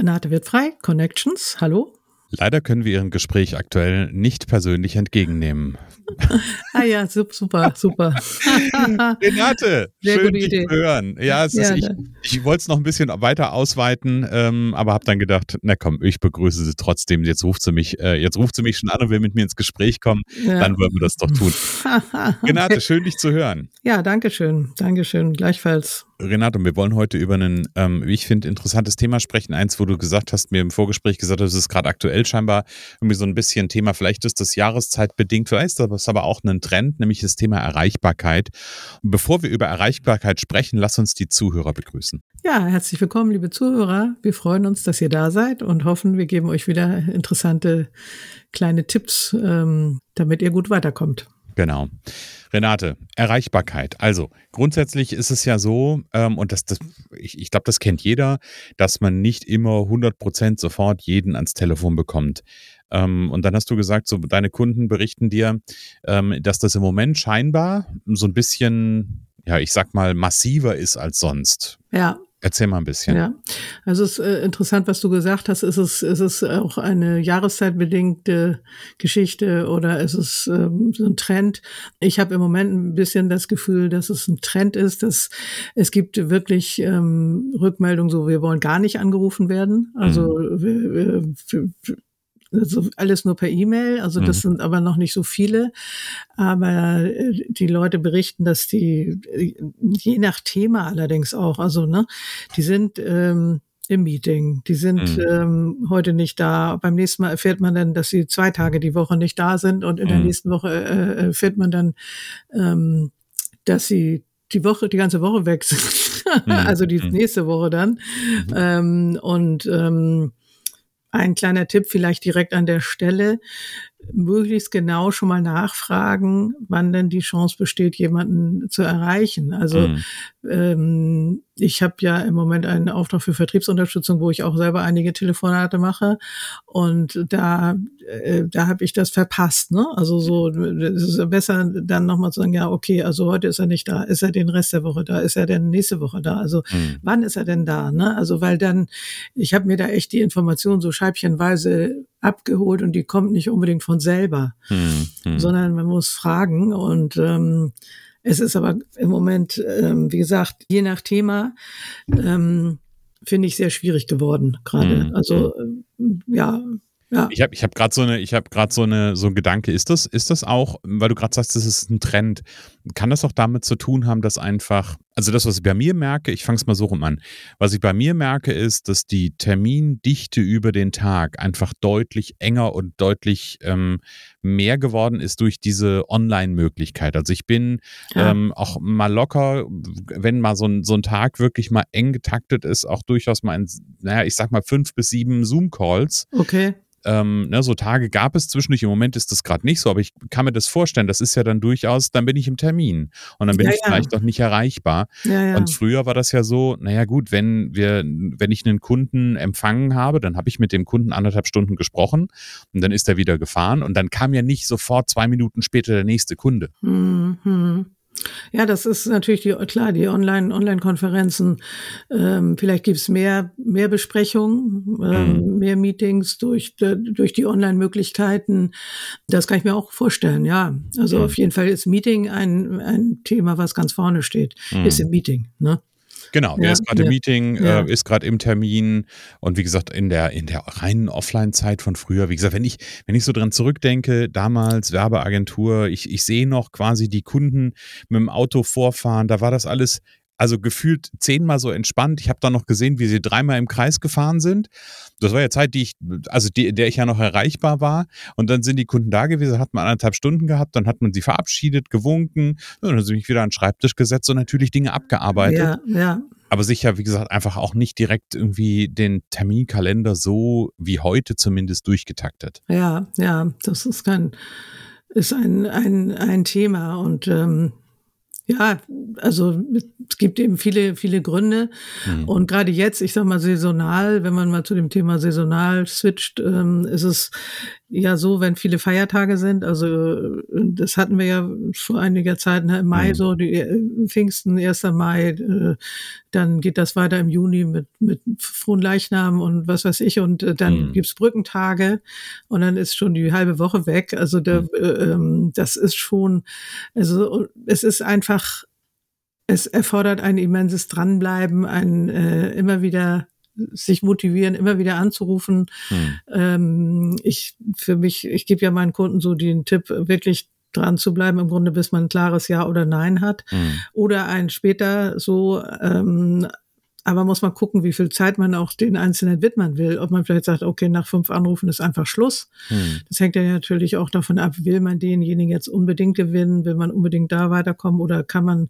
Renate wird frei, Connections, hallo. Leider können wir Ihren Gespräch aktuell nicht persönlich entgegennehmen. ah ja, super, super. Renate, Sehr schön dich Idee. zu hören. Ja, es ja, ist, ich, ich wollte es noch ein bisschen weiter ausweiten, ähm, aber habe dann gedacht, na komm, ich begrüße sie trotzdem. Jetzt ruft sie mich, äh, jetzt ruft sie mich schon an und will mit mir ins Gespräch kommen. Ja. Dann wollen wir das doch tun. Renate, schön dich zu hören. Ja, danke schön, danke schön, gleichfalls. Renato, wir wollen heute über ein, ähm, wie ich finde, interessantes Thema sprechen. Eins, wo du gesagt hast, mir im Vorgespräch gesagt hast, es ist gerade aktuell scheinbar irgendwie so ein bisschen Thema, vielleicht ist das jahreszeitbedingt, vielleicht ist das aber auch ein Trend, nämlich das Thema Erreichbarkeit. Und bevor wir über Erreichbarkeit sprechen, lass uns die Zuhörer begrüßen. Ja, herzlich willkommen, liebe Zuhörer. Wir freuen uns, dass ihr da seid und hoffen, wir geben euch wieder interessante kleine Tipps, ähm, damit ihr gut weiterkommt. Genau. Renate, Erreichbarkeit. Also grundsätzlich ist es ja so, ähm, und das, das, ich, ich glaube, das kennt jeder, dass man nicht immer 100 Prozent sofort jeden ans Telefon bekommt. Ähm, und dann hast du gesagt, so deine Kunden berichten dir, ähm, dass das im Moment scheinbar so ein bisschen, ja, ich sag mal, massiver ist als sonst. Ja, Erzähl mal ein bisschen. Ja, also es ist äh, interessant, was du gesagt hast. Ist es, ist es auch eine jahreszeitbedingte Geschichte oder ist es ähm, so ein Trend? Ich habe im Moment ein bisschen das Gefühl, dass es ein Trend ist, dass es gibt wirklich ähm, Rückmeldungen, so wir wollen gar nicht angerufen werden. Also mhm. wir, wir, also alles nur per E-Mail, also das mhm. sind aber noch nicht so viele. Aber äh, die Leute berichten, dass die, äh, je nach Thema allerdings auch, also ne, die sind ähm, im Meeting, die sind mhm. ähm, heute nicht da. Beim nächsten Mal erfährt man dann, dass sie zwei Tage die Woche nicht da sind und in mhm. der nächsten Woche äh, erfährt man dann, ähm, dass sie die Woche, die ganze Woche weg sind. Mhm. also die mhm. nächste Woche dann. Mhm. Ähm, und ähm, ein kleiner Tipp vielleicht direkt an der Stelle möglichst genau schon mal nachfragen, wann denn die Chance besteht, jemanden zu erreichen. Also mhm. ähm, ich habe ja im Moment einen Auftrag für Vertriebsunterstützung, wo ich auch selber einige Telefonate mache und da äh, da habe ich das verpasst. Ne? Also so es ist besser dann nochmal zu sagen, ja okay, also heute ist er nicht da, ist er den Rest der Woche da, ist er denn nächste Woche da? Also mhm. wann ist er denn da? Ne? Also weil dann ich habe mir da echt die Information so scheibchenweise abgeholt und die kommt nicht unbedingt von selber, hm, hm. sondern man muss fragen und ähm, es ist aber im Moment, ähm, wie gesagt, je nach Thema ähm, finde ich sehr schwierig geworden gerade. Hm, also hm. äh, ja, ja. Ich habe ich hab gerade so eine, ich habe gerade so eine so ein Gedanke. Ist das, ist das auch, weil du gerade sagst, das ist ein Trend, kann das auch damit zu tun haben, dass einfach, also das, was ich bei mir merke, ich fange es mal so rum an. Was ich bei mir merke, ist, dass die Termindichte über den Tag einfach deutlich enger und deutlich ähm, mehr geworden ist durch diese Online-Möglichkeit. Also ich bin ja. ähm, auch mal locker, wenn mal so ein, so ein Tag wirklich mal eng getaktet ist, auch durchaus mal in, naja, ich sag mal fünf bis sieben Zoom-Calls. Okay ähm, ne, so Tage gab es zwischendurch. Im Moment ist das gerade nicht so, aber ich kann mir das vorstellen. Das ist ja dann durchaus, dann bin ich im Termin und dann bin ja, ich ja. vielleicht auch nicht erreichbar. Ja, und früher war das ja so, naja gut, wenn wir, wenn ich einen Kunden empfangen habe, dann habe ich mit dem Kunden anderthalb Stunden gesprochen und dann ist er wieder gefahren und dann kam ja nicht sofort zwei Minuten später der nächste Kunde. Mhm. Ja, das ist natürlich die, klar, die Online, Online-Konferenzen. Ähm, vielleicht gibt's mehr, mehr Besprechungen, ähm, mhm. mehr Meetings durch, durch die Online-Möglichkeiten. Das kann ich mir auch vorstellen, ja. Also mhm. auf jeden Fall ist Meeting ein, ein Thema, was ganz vorne steht, mhm. ist im Meeting, ne? Genau, der ja, ist gerade ja, im Meeting, ja. äh, ist gerade im Termin und wie gesagt, in der, in der reinen Offline-Zeit von früher, wie gesagt, wenn ich, wenn ich so dran zurückdenke, damals Werbeagentur, ich, ich sehe noch quasi die Kunden mit dem Auto vorfahren, da war das alles also gefühlt zehnmal so entspannt. Ich habe dann noch gesehen, wie sie dreimal im Kreis gefahren sind. Das war ja Zeit, die ich, also die, der ich ja noch erreichbar war. Und dann sind die Kunden da gewesen, hat man anderthalb Stunden gehabt, dann hat man sie verabschiedet, gewunken, und dann sind mich wieder an den Schreibtisch gesetzt und natürlich Dinge abgearbeitet. Ja, ja. Aber sicher, wie gesagt, einfach auch nicht direkt irgendwie den Terminkalender so wie heute zumindest durchgetaktet. Ja, ja, das ist kein, ist ein, ein, ein Thema und ähm, ja, also es gibt eben viele, viele Gründe. Mhm. Und gerade jetzt, ich sag mal saisonal, wenn man mal zu dem Thema saisonal switcht, ähm, ist es ja so, wenn viele Feiertage sind. Also das hatten wir ja vor einiger Zeit ne, im Mai mhm. so, die äh, Pfingsten, 1. Mai, äh, dann geht das weiter im Juni mit, mit frohen Leichnam und was weiß ich. Und äh, dann mhm. gibt's Brückentage und dann ist schon die halbe Woche weg. Also der, mhm. äh, ähm, das ist schon, also es ist einfach, es erfordert ein immenses Dranbleiben, ein äh, immer wieder sich motivieren, immer wieder anzurufen. Hm. Ähm, ich für mich, ich gebe ja meinen Kunden so den Tipp, wirklich dran zu bleiben, im Grunde, bis man ein klares Ja oder Nein hat. Hm. Oder ein später so ähm, aber muss man gucken, wie viel Zeit man auch den Einzelnen widmen will. Ob man vielleicht sagt, okay, nach fünf Anrufen ist einfach Schluss. Hm. Das hängt ja natürlich auch davon ab, will man denjenigen jetzt unbedingt gewinnen, will man unbedingt da weiterkommen oder kann man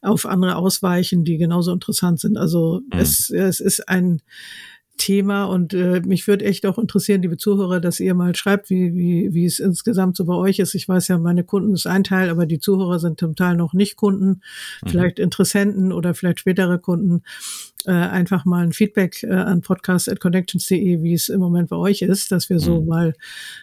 auf andere ausweichen, die genauso interessant sind. Also hm. es, es ist ein, Thema und äh, mich würde echt auch interessieren, liebe Zuhörer, dass ihr mal schreibt, wie, wie, wie es insgesamt so bei euch ist. Ich weiß ja, meine Kunden ist ein Teil, aber die Zuhörer sind zum Teil noch nicht Kunden, mhm. vielleicht Interessenten oder vielleicht spätere Kunden. Äh, einfach mal ein Feedback äh, an podcast.connections.de, wie es im Moment bei euch ist, dass wir so mhm. mal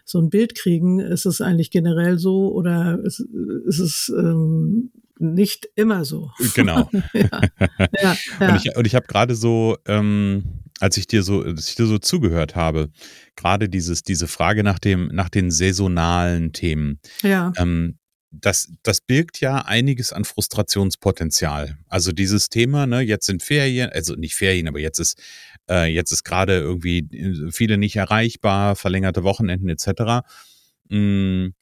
so ein Bild kriegen. Ist es eigentlich generell so oder ist, ist es ähm, nicht immer so. Genau. ja, ja, ja. Und ich, und ich habe gerade so, ähm, als ich dir so, als ich dir so zugehört habe, gerade dieses, diese Frage nach dem, nach den saisonalen Themen. Ja. Ähm, das, das birgt ja einiges an Frustrationspotenzial. Also dieses Thema, ne, jetzt sind Ferien, also nicht Ferien, aber jetzt ist, äh, jetzt ist gerade irgendwie äh, viele nicht erreichbar, verlängerte Wochenenden etc. Hm,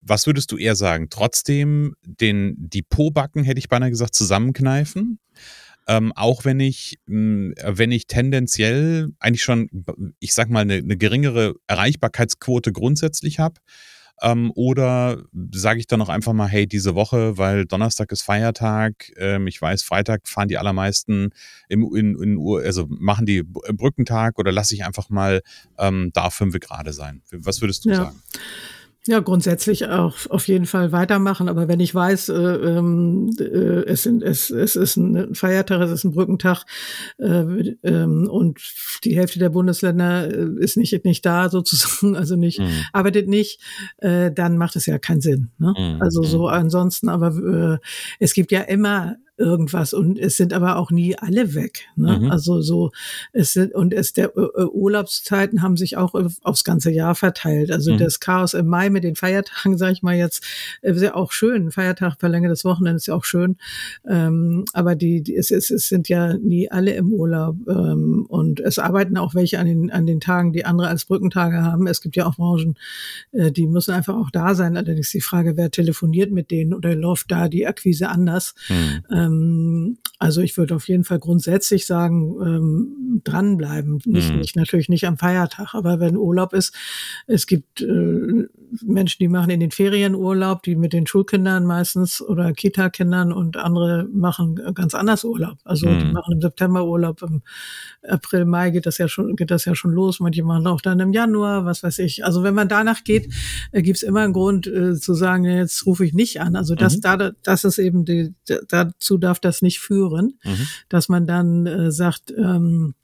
was würdest du eher sagen? Trotzdem den, die Po-Backen, hätte ich beinahe gesagt, zusammenkneifen? Ähm, auch wenn ich, mh, hm, wenn ich tendenziell eigentlich schon, ich sag mal, eine, eine geringere Erreichbarkeitsquote grundsätzlich habe, ähm, oder sage ich dann auch einfach mal, hey, diese Woche, weil Donnerstag ist Feiertag, ähm, ich weiß, Freitag fahren die allermeisten im, in, in, also machen die Brückentag oder lasse ich einfach mal ähm, da fünf gerade sein. Was würdest du ja. sagen? Ja, grundsätzlich auch auf jeden Fall weitermachen. Aber wenn ich weiß, äh, ähm, äh, es, sind, es, es ist ein Feiertag, es ist ein Brückentag äh, ähm, und die Hälfte der Bundesländer äh, ist nicht, nicht da sozusagen, also nicht, mhm. arbeitet nicht, äh, dann macht es ja keinen Sinn. Ne? Mhm. Also so mhm. ansonsten, aber äh, es gibt ja immer irgendwas und es sind aber auch nie alle weg. Ne? Mhm. Also so es sind und es der äh, Urlaubszeiten haben sich auch aufs ganze Jahr verteilt. Also mhm. das Chaos im Mai mit den Feiertagen, sage ich mal jetzt, äh, ist ja auch schön. Feiertag verlängertes Wochenende ist ja auch schön, ähm, aber die, die es, es, es sind ja nie alle im Urlaub ähm, und es arbeiten auch welche an den an den Tagen, die andere als Brückentage haben. Es gibt ja auch Branchen, äh, die müssen einfach auch da sein. Allerdings die Frage, wer telefoniert mit denen oder läuft da die Akquise anders? Mhm. Ähm, ähm, also ich würde auf jeden Fall grundsätzlich sagen, ähm, dranbleiben. Nicht, mhm. nicht, natürlich nicht am Feiertag, aber wenn Urlaub ist, es gibt äh, Menschen, die machen in den Ferien Urlaub, die mit den Schulkindern meistens oder Kita-Kindern und andere machen ganz anders Urlaub. Also mhm. die machen im September Urlaub, im April, Mai geht das ja schon, geht das ja schon los. Manche machen auch dann im Januar, was weiß ich. Also wenn man danach geht, äh, gibt es immer einen Grund äh, zu sagen, jetzt rufe ich nicht an. Also das, mhm. da, das ist eben die, dazu darf das nicht führen, mhm. dass man dann äh, sagt, ähm,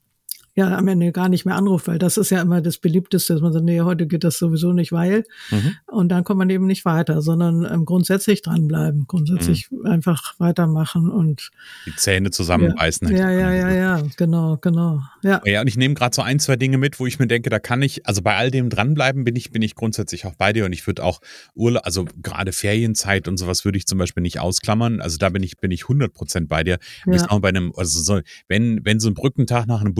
ja am Ende gar nicht mehr anruft, weil das ist ja immer das beliebteste, dass man sagt, nee, heute geht das sowieso nicht, weil mhm. und dann kommt man eben nicht weiter, sondern ähm, grundsätzlich dranbleiben, grundsätzlich mhm. einfach weitermachen und die Zähne zusammenbeißen. Ja, ja, ja, ja, ja, genau, genau. Ja, ja und ich nehme gerade so ein, zwei Dinge mit, wo ich mir denke, da kann ich, also bei all dem dranbleiben bin ich, bin ich grundsätzlich auch bei dir und ich würde auch Urlaub, also gerade Ferienzeit und sowas würde ich zum Beispiel nicht ausklammern. Also da bin ich, bin ich 100 Prozent bei dir. Ja. bei einem, also so, wenn, wenn so ein Brückentag nach einem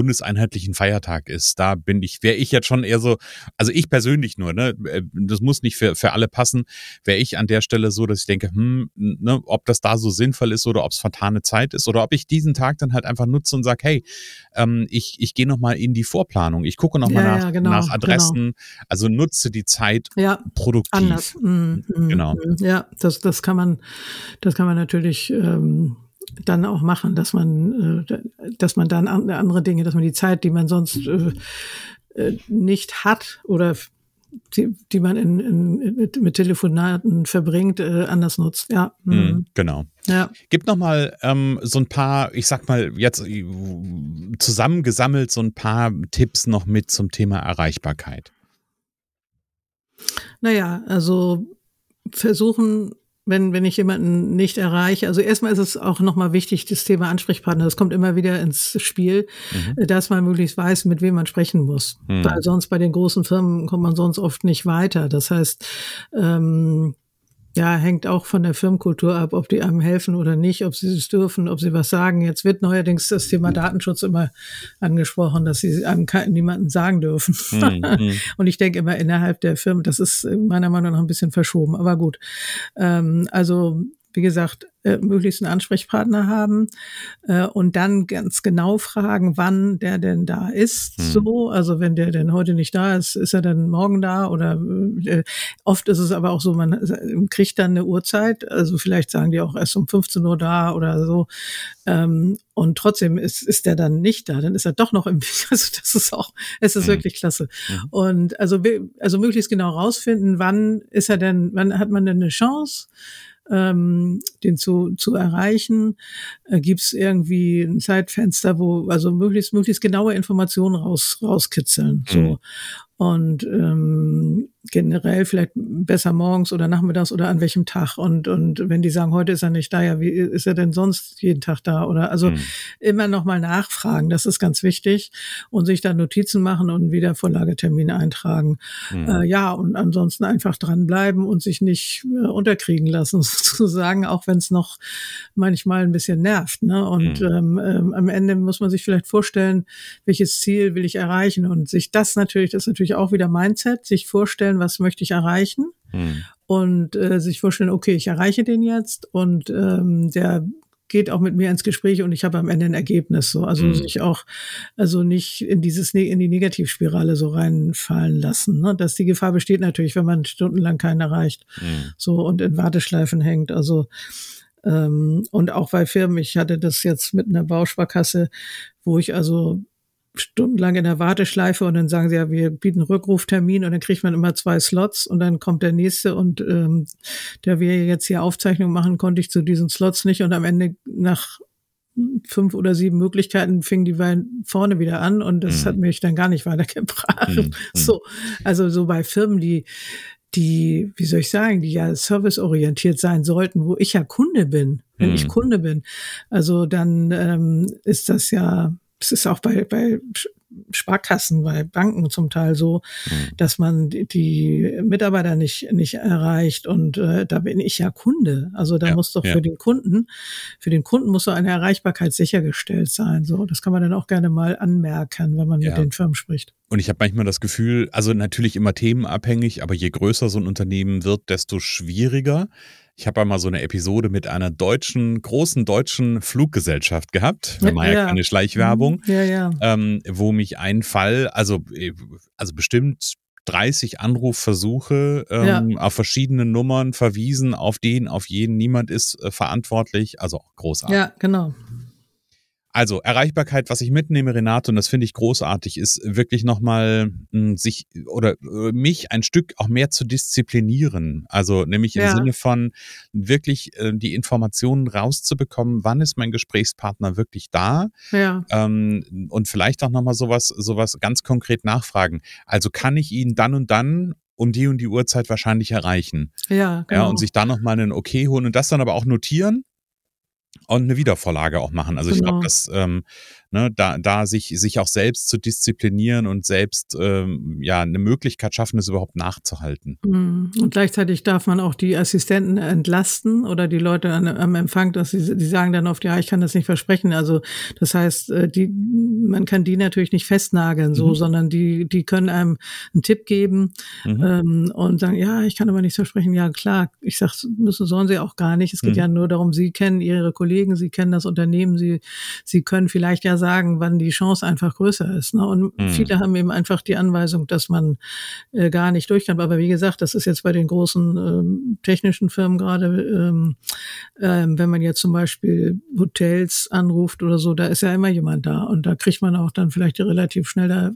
bundeseinheitlichen Feiertag ist, da bin ich, wäre ich jetzt schon eher so, also ich persönlich nur, ne, äh, das muss nicht für, für alle passen, wäre ich an der Stelle so, dass ich denke, hm, ne, ob das da so sinnvoll ist oder ob es vertane Zeit ist oder ob ich diesen Tag dann halt einfach nutze und sage, hey, ähm, ich, ich gehe nochmal in die Vorplanung, ich gucke nochmal ja, nach, ja, genau, nach genau. Adressen, genau. also nutze die Zeit ja, produktiv. Anders. Mm, mm, genau. Mm. Ja, das, das kann man, das kann man natürlich ähm, dann auch machen, dass man, äh, dass man dann andere Dinge, dass man die Zeit, die man sonst äh, äh, nicht hat oder die, die man in, in, mit, mit Telefonaten verbringt, äh, anders nutzt. Ja, mhm. mhm. genau. Ja. Gibt noch mal ähm, so ein paar, ich sag mal jetzt zusammengesammelt so ein paar Tipps noch mit zum Thema Erreichbarkeit. Naja, also versuchen wenn, wenn ich jemanden nicht erreiche. Also erstmal ist es auch nochmal wichtig, das Thema Ansprechpartner, das kommt immer wieder ins Spiel, mhm. dass man möglichst weiß, mit wem man sprechen muss. Mhm. Weil sonst bei den großen Firmen kommt man sonst oft nicht weiter. Das heißt, ähm, ja, hängt auch von der Firmenkultur ab, ob die einem helfen oder nicht, ob sie es dürfen, ob sie was sagen. Jetzt wird neuerdings das Thema Datenschutz immer angesprochen, dass sie einem niemanden sagen dürfen. Mhm. Und ich denke immer innerhalb der Firmen, das ist meiner Meinung nach ein bisschen verschoben, aber gut. Ähm, also wie gesagt, äh, möglichst einen Ansprechpartner haben äh, und dann ganz genau fragen, wann der denn da ist. Mhm. So, also wenn der denn heute nicht da ist, ist er dann morgen da oder äh, oft ist es aber auch so, man kriegt dann eine Uhrzeit, also vielleicht sagen die auch erst um 15 Uhr da oder so. Ähm, und trotzdem ist, ist der dann nicht da, dann ist er doch noch im, also das ist auch, es ist mhm. wirklich klasse. Mhm. Und also, also möglichst genau rausfinden, wann ist er denn, wann hat man denn eine Chance? Ähm, den zu, zu erreichen? Äh, Gibt es irgendwie ein Zeitfenster, wo also möglichst möglichst genaue Informationen raus rauskitzeln? So mhm. Und ähm, generell vielleicht besser morgens oder nachmittags oder an welchem Tag. Und, und wenn die sagen, heute ist er nicht da, ja, wie ist er denn sonst jeden Tag da? Oder also mhm. immer nochmal nachfragen, das ist ganz wichtig. Und sich da Notizen machen und wieder Vorlagetermine eintragen. Mhm. Äh, ja, und ansonsten einfach dranbleiben und sich nicht äh, unterkriegen lassen, sozusagen, auch wenn es noch manchmal ein bisschen nervt. Ne? Und mhm. ähm, ähm, am Ende muss man sich vielleicht vorstellen, welches Ziel will ich erreichen und sich das natürlich, das ist natürlich auch wieder Mindset, sich vorstellen, vorstellen, was möchte ich erreichen hm. und äh, sich vorstellen, okay, ich erreiche den jetzt und ähm, der geht auch mit mir ins Gespräch und ich habe am Ende ein Ergebnis so also mhm. sich auch also nicht in dieses in die Negativspirale so reinfallen lassen ne? dass die Gefahr besteht natürlich wenn man stundenlang keinen erreicht mhm. so und in Warteschleifen hängt also ähm, und auch bei Firmen ich hatte das jetzt mit einer Bausparkasse wo ich also stundenlang in der Warteschleife und dann sagen sie ja, wir bieten Rückruftermin und dann kriegt man immer zwei Slots und dann kommt der nächste und ähm, der wir jetzt hier Aufzeichnung machen, konnte ich zu diesen Slots nicht und am Ende nach fünf oder sieben Möglichkeiten fing die vorne wieder an und das mhm. hat mich dann gar nicht weitergebracht. Mhm. So, also so bei Firmen, die die, wie soll ich sagen, die ja serviceorientiert sein sollten, wo ich ja Kunde bin, wenn mhm. ich Kunde bin. Also dann ähm, ist das ja es ist auch bei, bei Sparkassen, bei Banken zum Teil so, mhm. dass man die, die, Mitarbeiter nicht, nicht erreicht. Und äh, da bin ich ja Kunde. Also da ja, muss doch ja. für den Kunden, für den Kunden muss so eine Erreichbarkeit sichergestellt sein. So, das kann man dann auch gerne mal anmerken, wenn man ja. mit den Firmen spricht. Und ich habe manchmal das Gefühl, also natürlich immer themenabhängig, aber je größer so ein Unternehmen wird, desto schwieriger. Ich habe einmal so eine Episode mit einer deutschen, großen deutschen Fluggesellschaft gehabt. Wir machen ja, keine Schleichwerbung. Mhm. Ja, ja. Ähm, wo mich ein Fall, also, äh, also bestimmt 30 Anrufversuche ähm, ja. auf verschiedene Nummern verwiesen, auf den, auf jeden. Niemand ist äh, verantwortlich. Also großartig. Ja, genau. Also Erreichbarkeit, was ich mitnehme, Renate, und das finde ich großartig, ist wirklich nochmal hm, sich oder äh, mich ein Stück auch mehr zu disziplinieren. Also nämlich im Ja. Sinne von wirklich äh, die Informationen rauszubekommen, wann ist mein Gesprächspartner wirklich da Ja, ähm, und vielleicht auch nochmal sowas, sowas ganz konkret nachfragen. Also kann ich ihn dann und dann um die und die Uhrzeit wahrscheinlich erreichen. ja, genau. Ja, und sich dann nochmal einen Okay holen und das dann aber auch notieren und eine Wiedervorlage auch machen. Also ich Genau. glaube, dass ähm, ne, da, da sich, sich auch selbst zu disziplinieren und selbst ähm, ja eine Möglichkeit schaffen, es überhaupt nachzuhalten. Mhm. Und gleichzeitig darf man auch die Assistenten entlasten oder die Leute an, am Empfang, dass sie, die sagen dann oft, ja, ich kann das nicht versprechen. Also das heißt, äh, die, man kann die natürlich nicht festnageln, so, Mhm. sondern die, die können einem einen Tipp geben Mhm. ähm, und sagen, ja, ich kann aber nichts versprechen. Ja, klar. Ich sag, müssen sollen sie auch gar nicht. Es geht Mhm. ja nur darum, sie kennen ihre Kollegen, sie kennen das Unternehmen, sie, sie können vielleicht ja sagen, wann die Chance einfach größer ist. Ne? Und Mhm. viele haben eben einfach die Anweisung, dass man äh, gar nicht durch kann. Aber wie gesagt, das ist jetzt bei den großen ähm, technischen Firmen gerade, ähm, ähm, wenn man jetzt zum Beispiel Hotels anruft oder so, da ist ja immer jemand da und da kriegt man auch dann vielleicht relativ schnell da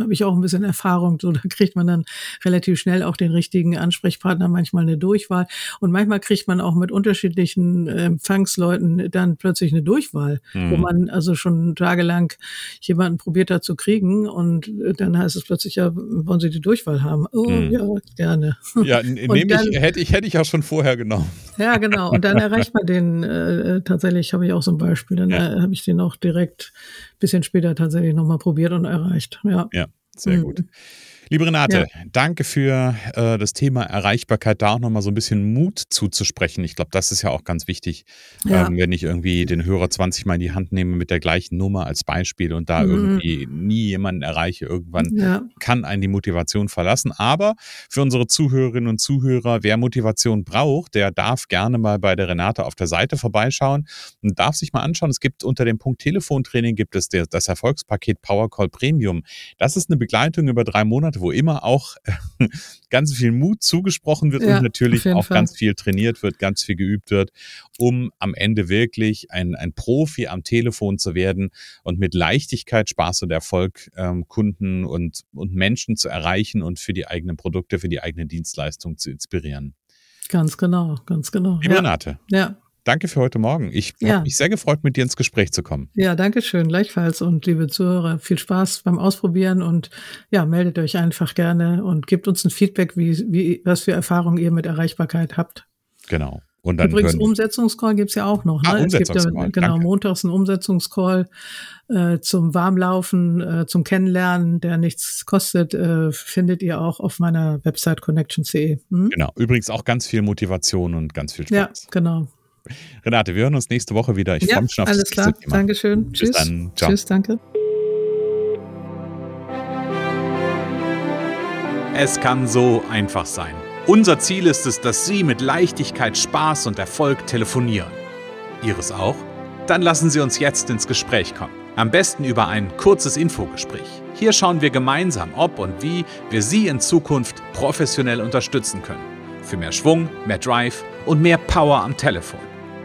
habe ich auch ein bisschen Erfahrung, so da kriegt man dann relativ schnell auch den richtigen Ansprechpartner, manchmal eine Durchwahl und manchmal kriegt man auch mit unterschiedlichen äh, Empfangsleuten dann plötzlich eine Durchwahl, wo Mhm. man also schon tagelang jemanden probiert hat zu kriegen und äh, dann heißt es plötzlich ja, wollen Sie die Durchwahl haben? Oh Mhm. ja, gerne. Ja, nehme dann- ich, hätte ich, hätte ich auch schon vorher genommen. Ja, genau. Und dann erreicht man den, äh, tatsächlich habe ich auch so ein Beispiel, dann Ja. äh, habe ich den auch direkt bisschen später tatsächlich nochmal probiert und erreicht. Ja. Ja, sehr Mhm. gut. Liebe Renate, danke für äh, das Thema Erreichbarkeit, da auch nochmal so ein bisschen Mut zuzusprechen. Ich glaube, das ist ja auch ganz wichtig, Ja. ähm, wenn ich irgendwie den Hörer 20 Mal in die Hand nehme mit der gleichen Nummer als Beispiel und da Mhm. irgendwie nie jemanden erreiche, irgendwann Ja, kann einen die Motivation verlassen. Aber für unsere Zuhörerinnen und Zuhörer, wer Motivation braucht, der darf gerne mal bei der Renate auf der Seite vorbeischauen und darf sich mal anschauen. Es gibt unter dem Punkt Telefontraining gibt es das Erfolgspaket Powercall Premium. Das ist eine Begleitung über drei Monate, wo immer auch ganz viel Mut zugesprochen wird Ja, und natürlich auch Fall. ganz viel trainiert wird, ganz viel geübt wird, um am Ende wirklich ein, ein Profi am Telefon zu werden und mit Leichtigkeit, Spaß und Erfolg ähm, Kunden und, und Menschen zu erreichen und für die eigenen Produkte, für die eigene Dienstleistung zu inspirieren. ganz genau, ganz genau. Ja, Renate, ja, danke für heute Morgen. Ich Ja. habe mich sehr gefreut, mit dir ins Gespräch zu kommen. ja, danke schön, gleichfalls. Und liebe Zuhörer, viel Spaß beim Ausprobieren und ja, meldet euch einfach gerne und gebt uns ein Feedback, wie, wie, was für Erfahrungen ihr mit Erreichbarkeit habt. Genau. Und dann Übrigens, Umsetzungscall gibt's ja auch noch. Ne? Ah, es gibt ja genau danke. montags einen Umsetzungscall äh, zum Warmlaufen, äh, zum Kennenlernen, der nichts kostet, äh, findet ihr auch auf meiner Website connections.de. Hm? Genau. Übrigens auch ganz viel Motivation und ganz viel Ja, Spaß. genau. Renate, wir hören uns nächste Woche wieder. Ich ja, freue mich schon auf alles das klar. Dankeschön. Bis Tschüss. dann. Ciao. Tschüss, danke. Es kann so einfach sein. Unser Ziel ist es, dass Sie mit Leichtigkeit, Spaß und Erfolg telefonieren. Ihres auch? Dann lassen Sie uns jetzt ins Gespräch kommen. Am besten über ein kurzes Infogespräch. Hier schauen wir gemeinsam, ob und wie wir Sie in Zukunft professionell unterstützen können. Für mehr Schwung, mehr Drive und mehr Power am Telefon.